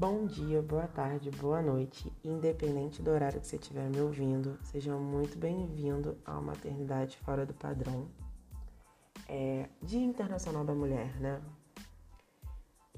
Bom dia, boa tarde, boa noite, independente do horário que você estiver me ouvindo, seja muito bem-vindo à Maternidade Fora do Padrão. É Dia Internacional da Mulher, né?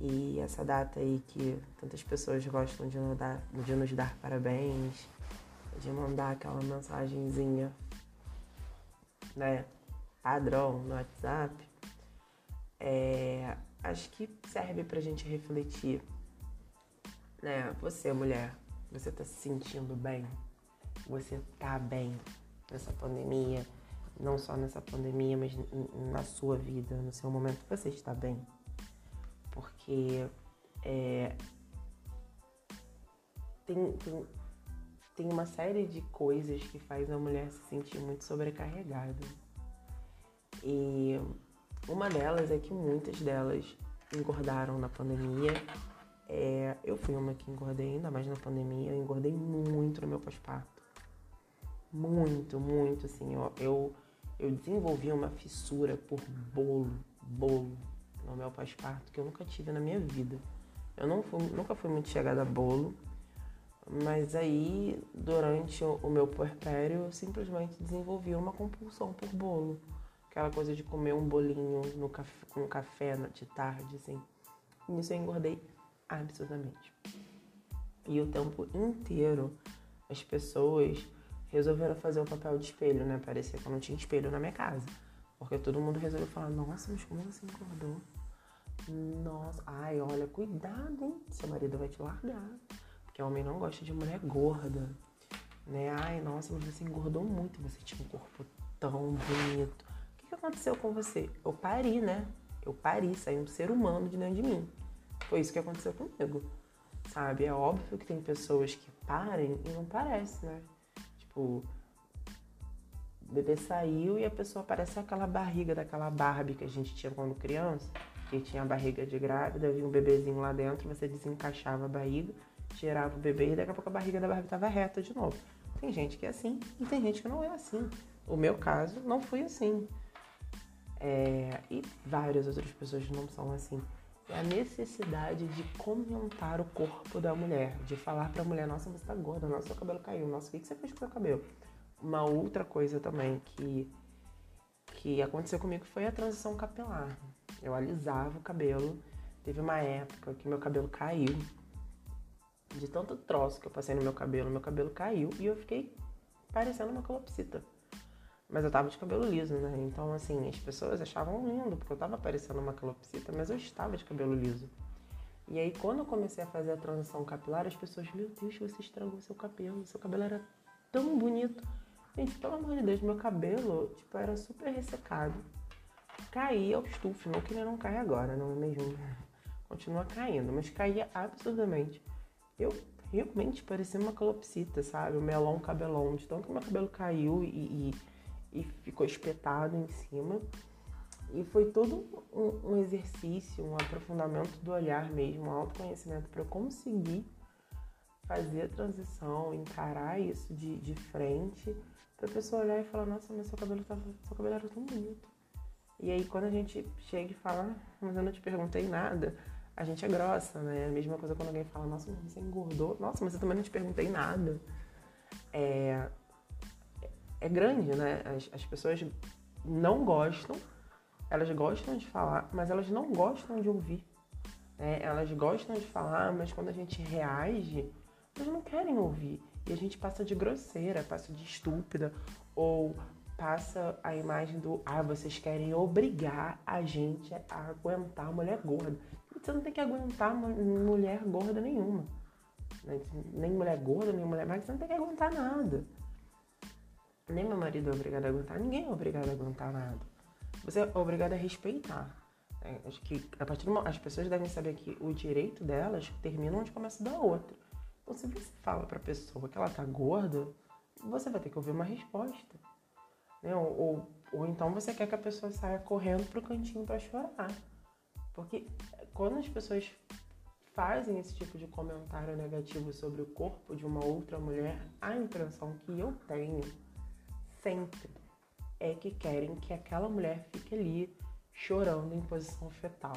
E essa data aí que tantas pessoas gostam de nos dar, de nos dar parabéns, de mandar aquela mensagenzinha, né? Padrão no WhatsApp. É, acho que serve pra gente refletir né? Você, mulher, você tá se sentindo bem? Você tá bem nessa pandemia? Não só nessa pandemia, mas na sua vida, no seu momento, você está bem? Porque é, tem, tem, tem uma série de coisas que faz a mulher se sentir muito sobrecarregada. E uma delas é que muitas delas engordaram na pandemia é, eu fui uma que engordei, ainda mais na pandemia, eu engordei muito no meu pós-parto. Muito, muito, assim, ó, eu, eu desenvolvi uma fissura por bolo, bolo no meu pós-parto que eu nunca tive na minha vida. Eu não fui, nunca fui muito chegada a bolo, mas aí, durante o, o meu puerpério, eu simplesmente desenvolvi uma compulsão por bolo. Aquela coisa de comer um bolinho no café, com café de tarde, assim. Nisso eu engordei absurdamente. E o tempo inteiro as pessoas resolveram fazer o papel de espelho, né? Parecia que eu não tinha espelho na minha casa. Porque todo mundo resolveu falar, nossa, mas como você engordou? Nossa, ai, olha, cuidado, hein? Seu marido vai te largar. Porque homem não gosta de mulher gorda. Né? Ai, nossa, mas você engordou muito, você tinha um corpo tão bonito. O que, aconteceu com você? Eu pari, né? Eu pari, saí um ser humano de dentro de mim. Foi isso que aconteceu comigo, sabe? É óbvio que tem pessoas que parem e não parece, né? Tipo, o bebê saiu e a pessoa parece aquela barriga daquela Barbie que a gente tinha quando criança, que tinha a barriga de grávida, vinha um bebezinho lá dentro, você desencaixava a barriga, tirava o bebê e daqui a pouco a barriga da Barbie estava reta de novo. Tem gente que é assim e tem gente que não é assim. O meu caso não foi assim. É, e várias outras pessoas não são assim é a necessidade de comentar o corpo da mulher, de falar para a mulher, nossa, você tá gorda, nossa, seu cabelo caiu, nossa, o que você fez com seu cabelo? Uma outra coisa também que, que aconteceu comigo foi a transição capilar. Eu alisava o cabelo, teve uma época que meu cabelo caiu, de tanto troço que eu passei no meu cabelo, meu cabelo caiu e eu fiquei parecendo uma calopsita. Mas eu tava de cabelo liso, né? Então, assim, as pessoas achavam lindo, porque eu tava parecendo uma calopsita, mas eu estava de cabelo liso. E aí, quando eu comecei a fazer a transição capilar, as pessoas, meu Deus, você estragou seu cabelo, seu cabelo era tão bonito. Gente, pelo amor de Deus, meu cabelo, tipo, era super ressecado. Caía aos tufos, não que ele não cai agora, não é mesmo? Continua caindo, mas caía absurdamente. Eu realmente parecia uma calopsita, sabe? O melão cabelão, de tanto que meu cabelo caiu e, e e ficou espetado em cima. E foi todo um, um exercício, um aprofundamento do olhar mesmo, um autoconhecimento para eu conseguir fazer a transição, encarar isso de, de frente, para a pessoa olhar e falar, nossa, mas seu cabelo, tava, seu cabelo era tão bonito. E aí quando a gente chega e fala, mas eu não te perguntei nada, a gente é grossa, né? A mesma coisa quando alguém fala, nossa, mas você engordou, nossa, mas eu também não te perguntei nada. É, é grande, né? As, as pessoas não gostam, elas gostam de falar, mas elas não gostam de ouvir. Né? Elas gostam de falar, mas quando a gente reage, elas não querem ouvir. E a gente passa de grosseira, passa de estúpida, ou passa a imagem do ah, vocês querem obrigar a gente a aguentar mulher gorda. Você não tem que aguentar mulher gorda nenhuma. Né? Nem mulher gorda, nem mulher magra, você não tem que aguentar nada. Nem meu marido é obrigado a aguentar, ninguém é obrigado a aguentar nada. Você é obrigado a respeitar. É, acho que a partir do, as pessoas devem saber que o direito delas termina onde começa da outra. Então, se você fala pra pessoa que ela tá gorda, você vai ter que ouvir uma resposta. Né? Ou, ou, ou então você quer que a pessoa saia correndo pro cantinho para chorar. Porque quando as pessoas fazem esse tipo de comentário negativo sobre o corpo de uma outra mulher, a impressão que eu tenho sempre é que querem que aquela mulher fique ali chorando em posição fetal.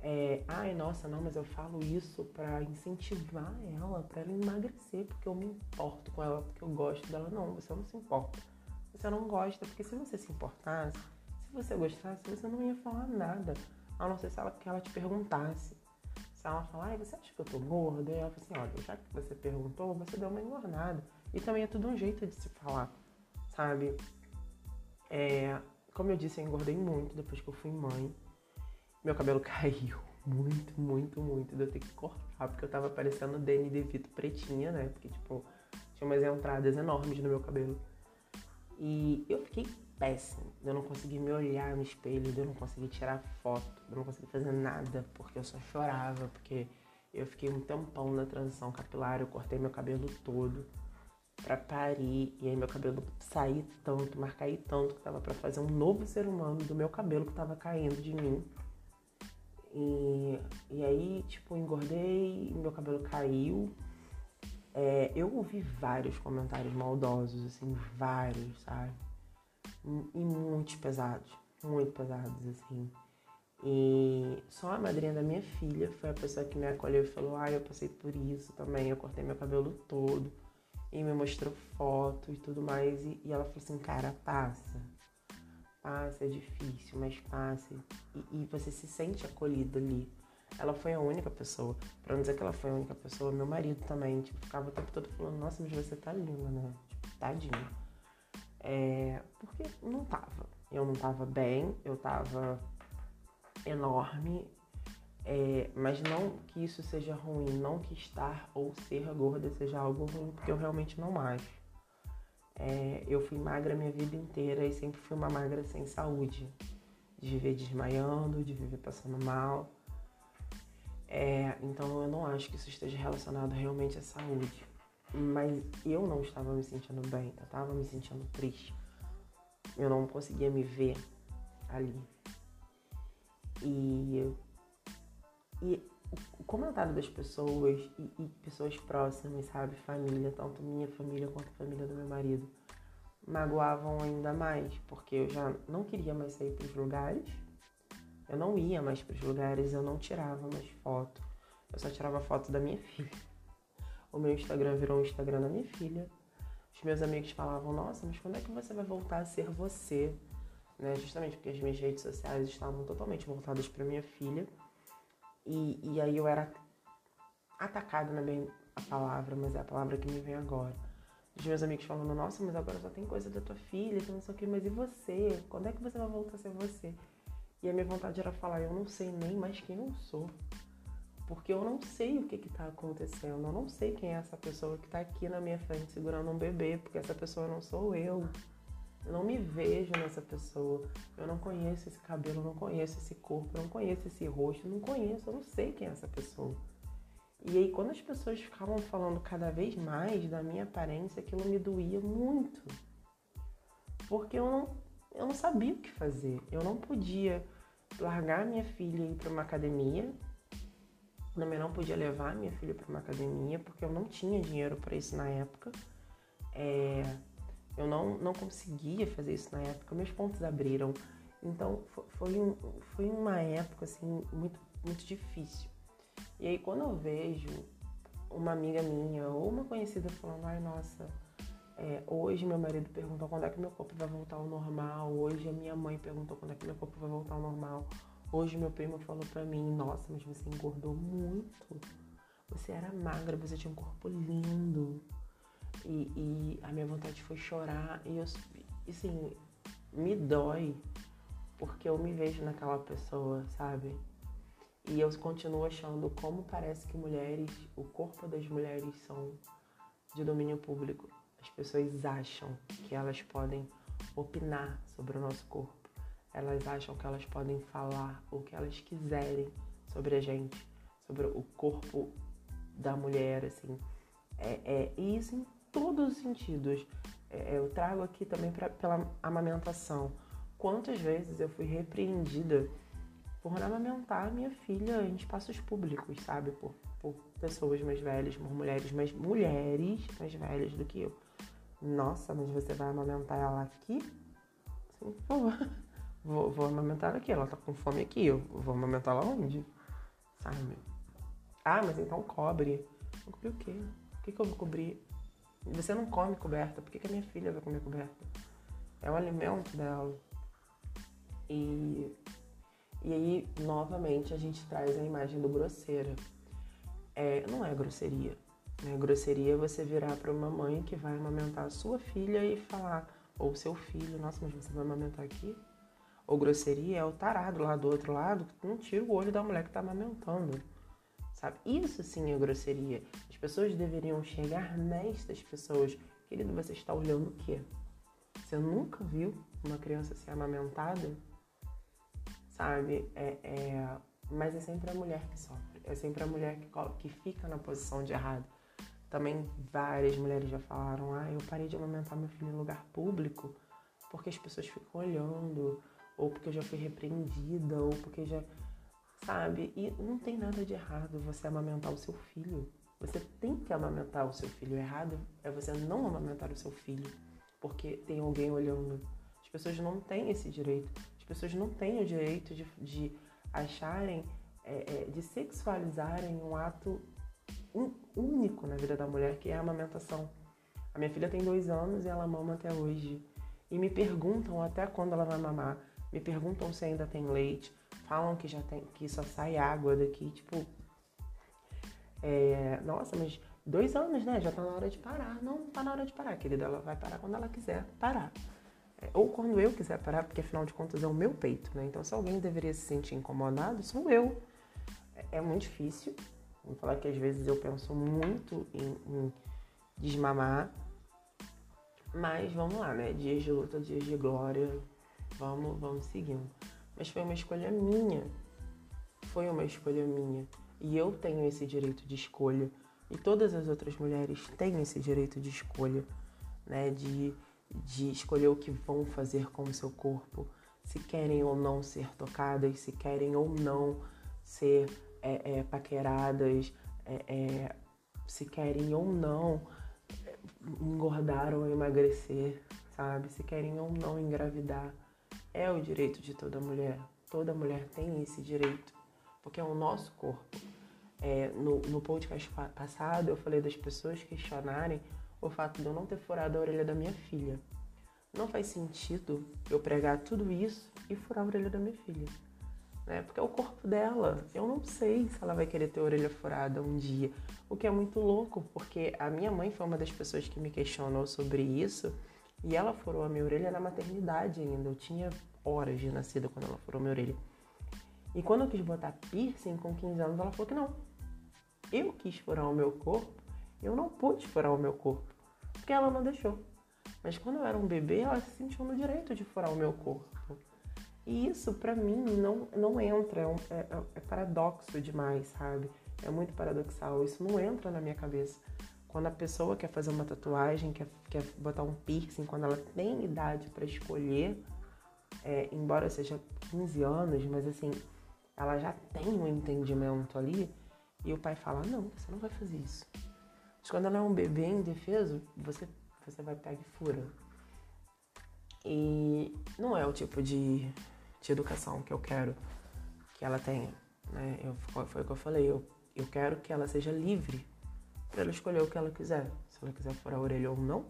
é, ai, nossa, não, mas eu falo isso para incentivar ela, para ela emagrecer, porque eu me importo com ela, porque eu gosto dela. Não, você não se importa. Você não gosta, porque se você se importasse, se você gostasse, você não ia falar nada. A não ser se ela, que ela te perguntasse. Se ela falar, você acha que eu tô gorda? E ela fala assim, olha, já que você perguntou, você deu uma engordada. E também é tudo um jeito de se falar, sabe? É, como eu disse, eu engordei muito depois que eu fui mãe. Meu cabelo caiu muito, muito, muito. Deu ter que cortar, porque eu tava parecendo Danny DeVito pretinha, né? Porque, tipo, tinha umas entradas enormes no meu cabelo. E eu fiquei péssimo. Eu não consegui me olhar no espelho, eu não consegui tirar foto, eu não consegui fazer nada, porque eu só chorava, porque eu fiquei um tempão na transição capilar, eu cortei meu cabelo todo pra parir, e aí meu cabelo sair tanto, mas cair tanto, que tava pra fazer um novo ser humano do meu cabelo que tava caindo de mim. E, e aí, tipo, engordei, meu cabelo caiu. É, eu ouvi vários comentários maldosos, assim, vários, sabe? E muitos pesados, muito pesados, assim. E só a madrinha da minha filha foi a pessoa que me acolheu e falou: Ah, eu passei por isso também, eu cortei meu cabelo todo. E me mostrou foto e tudo mais. E, e ela falou assim: Cara, passa passa, é difícil, mas passa. E, e, você se sente acolhido ali. Ela foi a única pessoa. Pra não dizer que ela foi a única pessoa, meu marido também, tipo, ficava o tempo todo falando, nossa, mas você tá linda, né? Tipo, tadinho. É, porque não tava. Eu não tava bem, eu tava enorme. É, mas não que isso seja ruim, não que estar ou ser gorda seja algo ruim, porque eu realmente não acho. É, eu fui magra minha vida inteira e sempre fui uma magra sem saúde. De viver desmaiando, de viver passando mal. É, então eu não acho que isso esteja relacionado realmente à saúde. Mas eu não estava me sentindo bem, eu estava me sentindo triste. Eu não conseguia me ver ali. E, e o comentário das pessoas e, e, pessoas próximas, sabe? Família, tanto minha família quanto a família do meu marido, magoavam ainda mais, porque eu já não queria mais sair para os lugares, eu não ia mais para os lugares, eu não tirava mais foto, eu só tirava foto da minha filha. O meu Instagram virou o Instagram da minha filha. Os meus amigos falavam: Nossa, mas quando é que você vai voltar a ser você? Né? Justamente porque as minhas redes sociais estavam totalmente voltadas para minha filha. E, e aí eu era atacada, não é bem a palavra, mas é a palavra que me vem agora. Os meus amigos falando, nossa, mas agora só tem coisa da tua filha, que não sei o que, mas e você? Quando é que você vai voltar a ser você? E a minha vontade era falar, eu não sei nem mais quem eu sou. Porque eu não sei o que está acontecendo, eu não sei quem é essa pessoa que está aqui na minha frente segurando um bebê, porque essa pessoa não sou eu. Eu não me vejo nessa pessoa. Eu não conheço esse cabelo, eu não conheço esse corpo, eu não conheço esse rosto, eu não conheço, eu não sei quem é essa pessoa. E aí, quando as pessoas ficavam falando cada vez mais da minha aparência, aquilo me doía muito. Porque eu não, eu não sabia o que fazer. Eu não podia largar minha filha e ir para uma academia. Também não podia levar minha filha para uma academia, porque eu não tinha dinheiro para isso na época. É, eu não, não conseguia fazer isso na época, meus pontos abriram. Então foi, um, foi uma época assim muito, muito difícil. E aí quando eu vejo uma amiga minha ou uma conhecida falando, ai nossa, é, hoje meu marido perguntou quando é que meu corpo vai voltar ao normal, hoje a minha mãe perguntou quando é que meu corpo vai voltar ao normal, hoje meu primo falou pra mim, nossa, mas você engordou muito, você era magra, você tinha um corpo lindo. E, e a minha vontade foi chorar. E eu, assim, me dói porque eu me vejo naquela pessoa, sabe? E eu continuo achando como parece que mulheres, o corpo das mulheres são de domínio público. As pessoas acham que elas podem opinar sobre o nosso corpo. Elas acham que elas podem falar o que elas quiserem sobre a gente, sobre o corpo da mulher, assim. É, é, e isso todos os sentidos. É, eu trago aqui também pra, pela amamentação. Quantas vezes eu fui repreendida por amamentar minha filha em espaços públicos, sabe? Por, por pessoas mais velhas, por mulheres, mas mulheres mais velhas do que eu. Nossa, mas você vai amamentar ela aqui? Sim, vou. vou, vou amamentar aqui. Ela tá com fome aqui. Eu vou amamentar ela onde? sabe? Ah, mas então cobre. Vou cobrir o quê? O que, que eu vou cobrir? Você não come coberta, por que, que a minha filha vai comer coberta? É o alimento dela. E, e aí, novamente, a gente traz a imagem do grosseira. É, não é grosseria. Né? Grosseria é você virar para uma mãe que vai amamentar a sua filha e falar, ou seu filho, nossa, mas você vai amamentar aqui? Ou grosseria é o tarado lá do outro lado que não tira o olho da mulher que está amamentando. Sabe? Isso sim é grosseria. As pessoas deveriam chegar nestas pessoas. Querido, você está olhando o quê? Você nunca viu uma criança ser amamentada? Sabe? É, é... Mas é sempre a mulher que sofre. É sempre a mulher que, que fica na posição de errado. Também várias mulheres já falaram: ah, eu parei de amamentar meu filho em lugar público porque as pessoas ficam olhando, ou porque eu já fui repreendida, ou porque já. Sabe? E não tem nada de errado você amamentar o seu filho. Você tem que amamentar o seu filho. O errado é você não amamentar o seu filho, porque tem alguém olhando. As pessoas não têm esse direito. As pessoas não têm o direito de, de acharem, é, é, de sexualizarem um ato único na vida da mulher, que é a amamentação. A minha filha tem dois anos e ela mama até hoje. E me perguntam até quando ela vai mamar. Me perguntam se ainda tem leite. Falam que já tem, que só sai água daqui. Tipo, é, nossa, mas dois anos, né? Já tá na hora de parar. Não, tá na hora de parar, querida. Ela vai parar quando ela quiser parar. É, ou quando eu quiser parar, porque afinal de contas é o meu peito, né? Então, se alguém deveria se sentir incomodado, sou eu. É, é muito difícil, Vou falar que às vezes eu penso muito em, em desmamar. Mas vamos lá, né? Dias de luta, dias de glória. Vamos, vamos seguindo. Mas foi uma escolha minha. Foi uma escolha minha. E eu tenho esse direito de escolha. E todas as outras mulheres têm esse direito de escolha, né? De, de escolher o que vão fazer com o seu corpo. Se querem ou não ser tocadas, se querem ou não ser é, é, paqueradas, é, é, se querem ou não engordar ou emagrecer, sabe? Se querem ou não engravidar. É o direito de toda mulher. Toda mulher tem esse direito, porque é o nosso corpo. É, no, no podcast passado, eu falei das pessoas questionarem o fato de eu não ter furado a orelha da minha filha. Não faz sentido eu pregar tudo isso e furar a orelha da minha filha né? Porque é o corpo dela. Eu não sei se ela vai querer ter orelha furada um dia. O que é muito louco, porque a minha mãe foi uma das pessoas que me questionou sobre isso e ela furou a minha orelha na maternidade ainda. Eu tinha horas de nascida quando ela furou a minha orelha. E quando eu quis botar piercing com 15 anos, ela falou que não. Eu quis furar o meu corpo, eu não pude furar o meu corpo, porque ela não deixou. Mas quando eu era um bebê, ela se sentiu no direito de furar o meu corpo. E isso, para mim, não, não entra, é, um, é, é, paradoxo demais, sabe? É muito paradoxal. Isso não entra na minha cabeça. Quando a pessoa quer fazer uma tatuagem, quer, quer botar um piercing, quando ela tem idade para escolher, é, embora seja 15 anos, mas assim, ela já tem um entendimento ali, e o pai fala: Não, você não vai fazer isso. Mas quando ela é um bebê indefeso, você, você vai pegar e fura. E não é o tipo de de educação que eu quero que ela tenha. Né? Eu, foi o que eu falei, eu, eu quero que ela seja livre para ela escolher o que ela quiser. Se ela quiser furar a orelha ou não.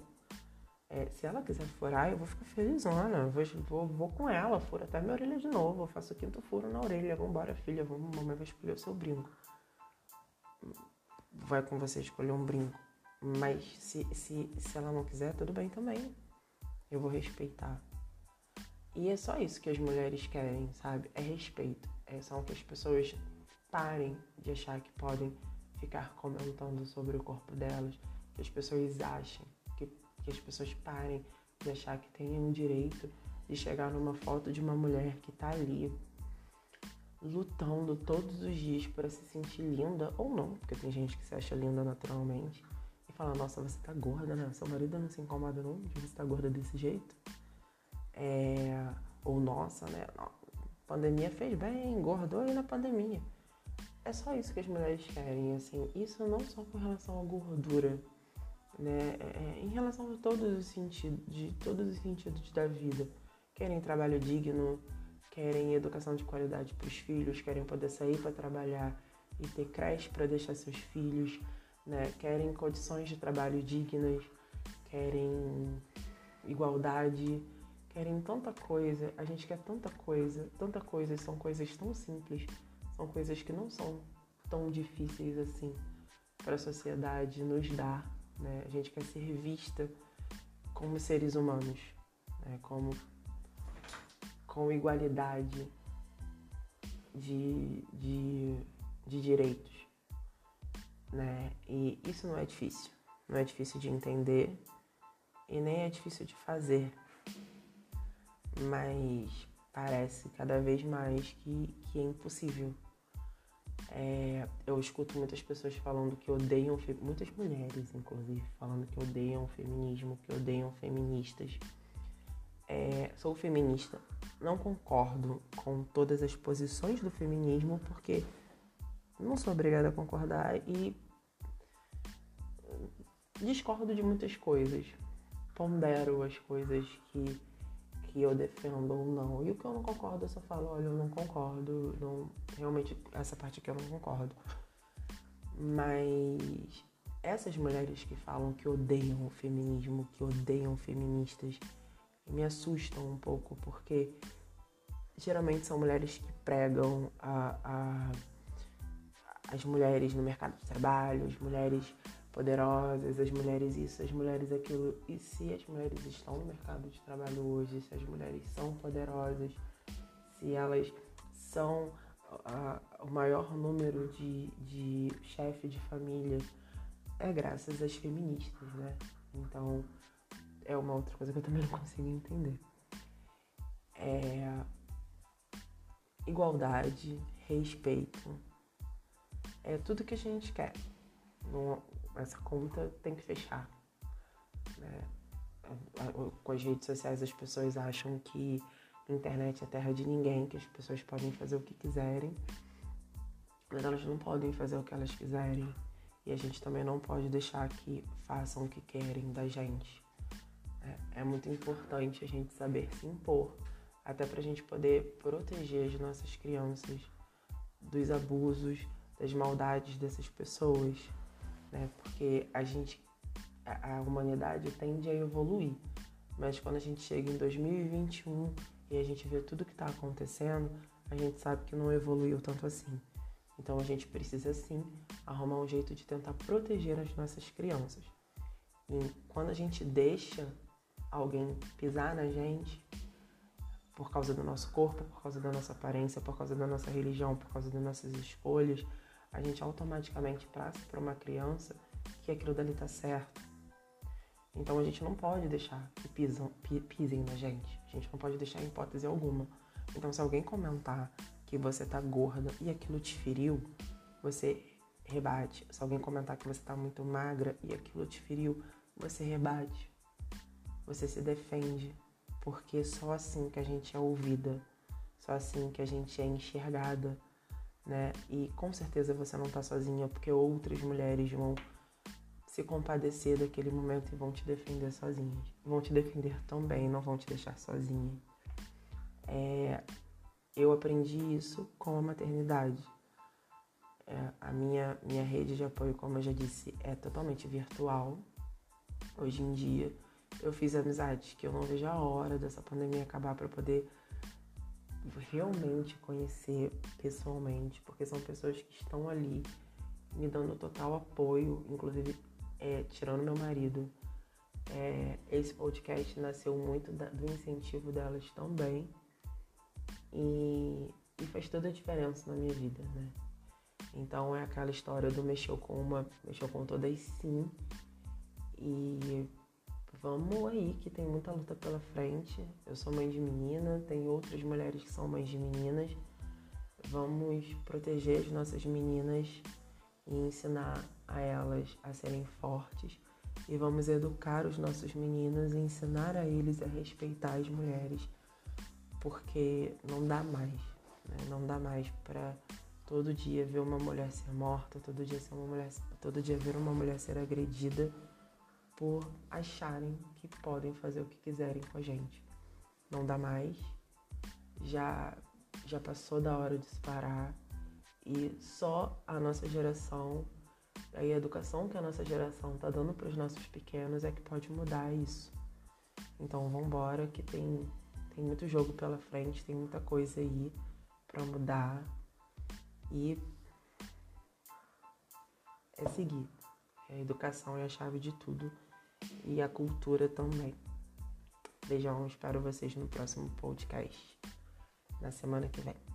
É, se ela quiser furar, eu vou ficar felizona. Eu vou, vou, vou com ela, furo até minha orelha de novo. Eu faço o quinto furo na orelha. Vambora, filha, vamos, mamãe vai escolher o seu brinco. Vai com você escolher um brinco. Mas se, se, se ela não quiser, tudo bem também. Eu vou respeitar. E é só isso que as mulheres querem, sabe? É respeito. É só que as pessoas parem de achar que podem ficar comentando sobre o corpo delas, que as pessoas achem, que, que as pessoas parem de achar que têm um direito de chegar numa foto de uma mulher que tá ali lutando todos os dias para se sentir linda ou não, porque tem gente que se acha linda naturalmente e fala, nossa, você tá gorda, né? Seu marido não se incomoda não de você tá gorda desse jeito. É, ou nossa, né? Pandemia fez bem, engordou aí na pandemia. É só isso que as mulheres querem, assim. Isso não só com relação à gordura, né? É, é em relação a todos os sentidos, de todos os sentidos da vida. Querem trabalho digno, querem educação de qualidade para os filhos, querem poder sair para trabalhar, e ter creche para deixar seus filhos, né? Querem condições de trabalho dignas, querem igualdade, querem tanta coisa. A gente quer tanta coisa, tanta coisa, são coisas tão simples, são coisas que não são tão difíceis assim para a sociedade nos dar, né? A gente quer ser vista como seres humanos, né? Como com igualdade de, de, de direitos, né? E isso não é difícil, não é difícil de entender e nem é difícil de fazer, mas parece cada vez mais que, que é impossível. É, eu escuto muitas pessoas falando que odeiam, muitas mulheres inclusive, falando que odeiam o feminismo, que odeiam feministas. É, sou feminista, não concordo com todas as posições do feminismo, porque não sou obrigada a concordar e discordo de muitas coisas. Pondero as coisas que, eu defendo ou não. E o que eu não concordo, eu só falo, olha, eu não concordo. Não, realmente, essa parte aqui eu não concordo. Mas essas mulheres que falam que odeiam o feminismo, que odeiam feministas, me assustam um pouco, porque geralmente são mulheres que pregam a, a, as mulheres no mercado de trabalho, as mulheres poderosas, as mulheres isso, as mulheres aquilo. E se as mulheres estão no mercado de trabalho hoje, se as mulheres são poderosas, se elas são a, o maior número de, de chefe de família, é graças às feministas, né? Então, é uma outra coisa que eu também não consigo entender. É igualdade, respeito, é tudo que a gente quer. Não, essa conta tem que fechar. Né? Com as redes sociais as pessoas acham que internet é terra de ninguém, que as pessoas podem fazer o que quiserem, mas elas não podem fazer o que elas quiserem. E a gente também não pode deixar que façam o que querem da gente. É, é muito importante a gente saber se impor, até para a gente poder proteger as nossas crianças dos abusos, das maldades dessas pessoas, né? Porque a gente, a, a humanidade tende a evoluir, mas quando a gente chega em 2021 e a gente vê tudo que está acontecendo, a gente sabe que não evoluiu tanto assim. Então a gente precisa sim arrumar um jeito de tentar proteger as nossas crianças. E quando a gente deixa alguém pisar na gente por causa do nosso corpo, por causa da nossa aparência, por causa da nossa religião, por causa das nossas escolhas, a gente automaticamente passa para uma criança que aquilo dali tá certo. Então a gente não pode deixar que pisam, pisem na gente. A gente não pode deixar em hipótese alguma. Então se alguém comentar que você tá gorda e aquilo te feriu, você rebate. Se alguém comentar que você tá muito magra e aquilo te feriu, você rebate você se defende, porque só assim que a gente é ouvida, só assim que a gente é enxergada, né? E com certeza você não tá sozinha, porque outras mulheres vão se compadecer daquele momento e vão te defender sozinhas. Vão te defender também, não vão te deixar sozinha. É, eu aprendi isso com a maternidade. É, a minha, minha rede de apoio, como eu já disse, é totalmente virtual hoje em dia eu fiz amizades que eu não vejo a hora dessa pandemia acabar para poder realmente conhecer pessoalmente, porque são pessoas que estão ali me dando total apoio, inclusive é, tirando meu marido. É, esse podcast nasceu muito da, do incentivo delas também e, e, faz toda a diferença na minha vida, né? Então é aquela história do mexeu com uma, mexeu com todas sim. E vamos aí que tem muita luta pela frente. Eu sou mãe de menina, tem outras mulheres que são mães de meninas. Vamos proteger as nossas meninas e ensinar a elas a serem fortes. E vamos educar os nossos meninos e ensinar a eles a respeitar as mulheres, porque não dá mais, né? não dá mais para todo dia ver uma mulher ser morta, todo dia ser uma mulher, todo dia ver uma mulher ser agredida por acharem que podem fazer o que quiserem com a gente. Não dá mais, já, já passou da hora de se parar E só a nossa geração, a educação que a nossa geração tá dando para os nossos pequenos é que pode mudar isso. Então vambora que tem, tem muito jogo pela frente, tem muita coisa aí para mudar. E é seguir. A educação é a chave de tudo e a cultura também. Beijão, espero vocês no próximo podcast na semana que vem.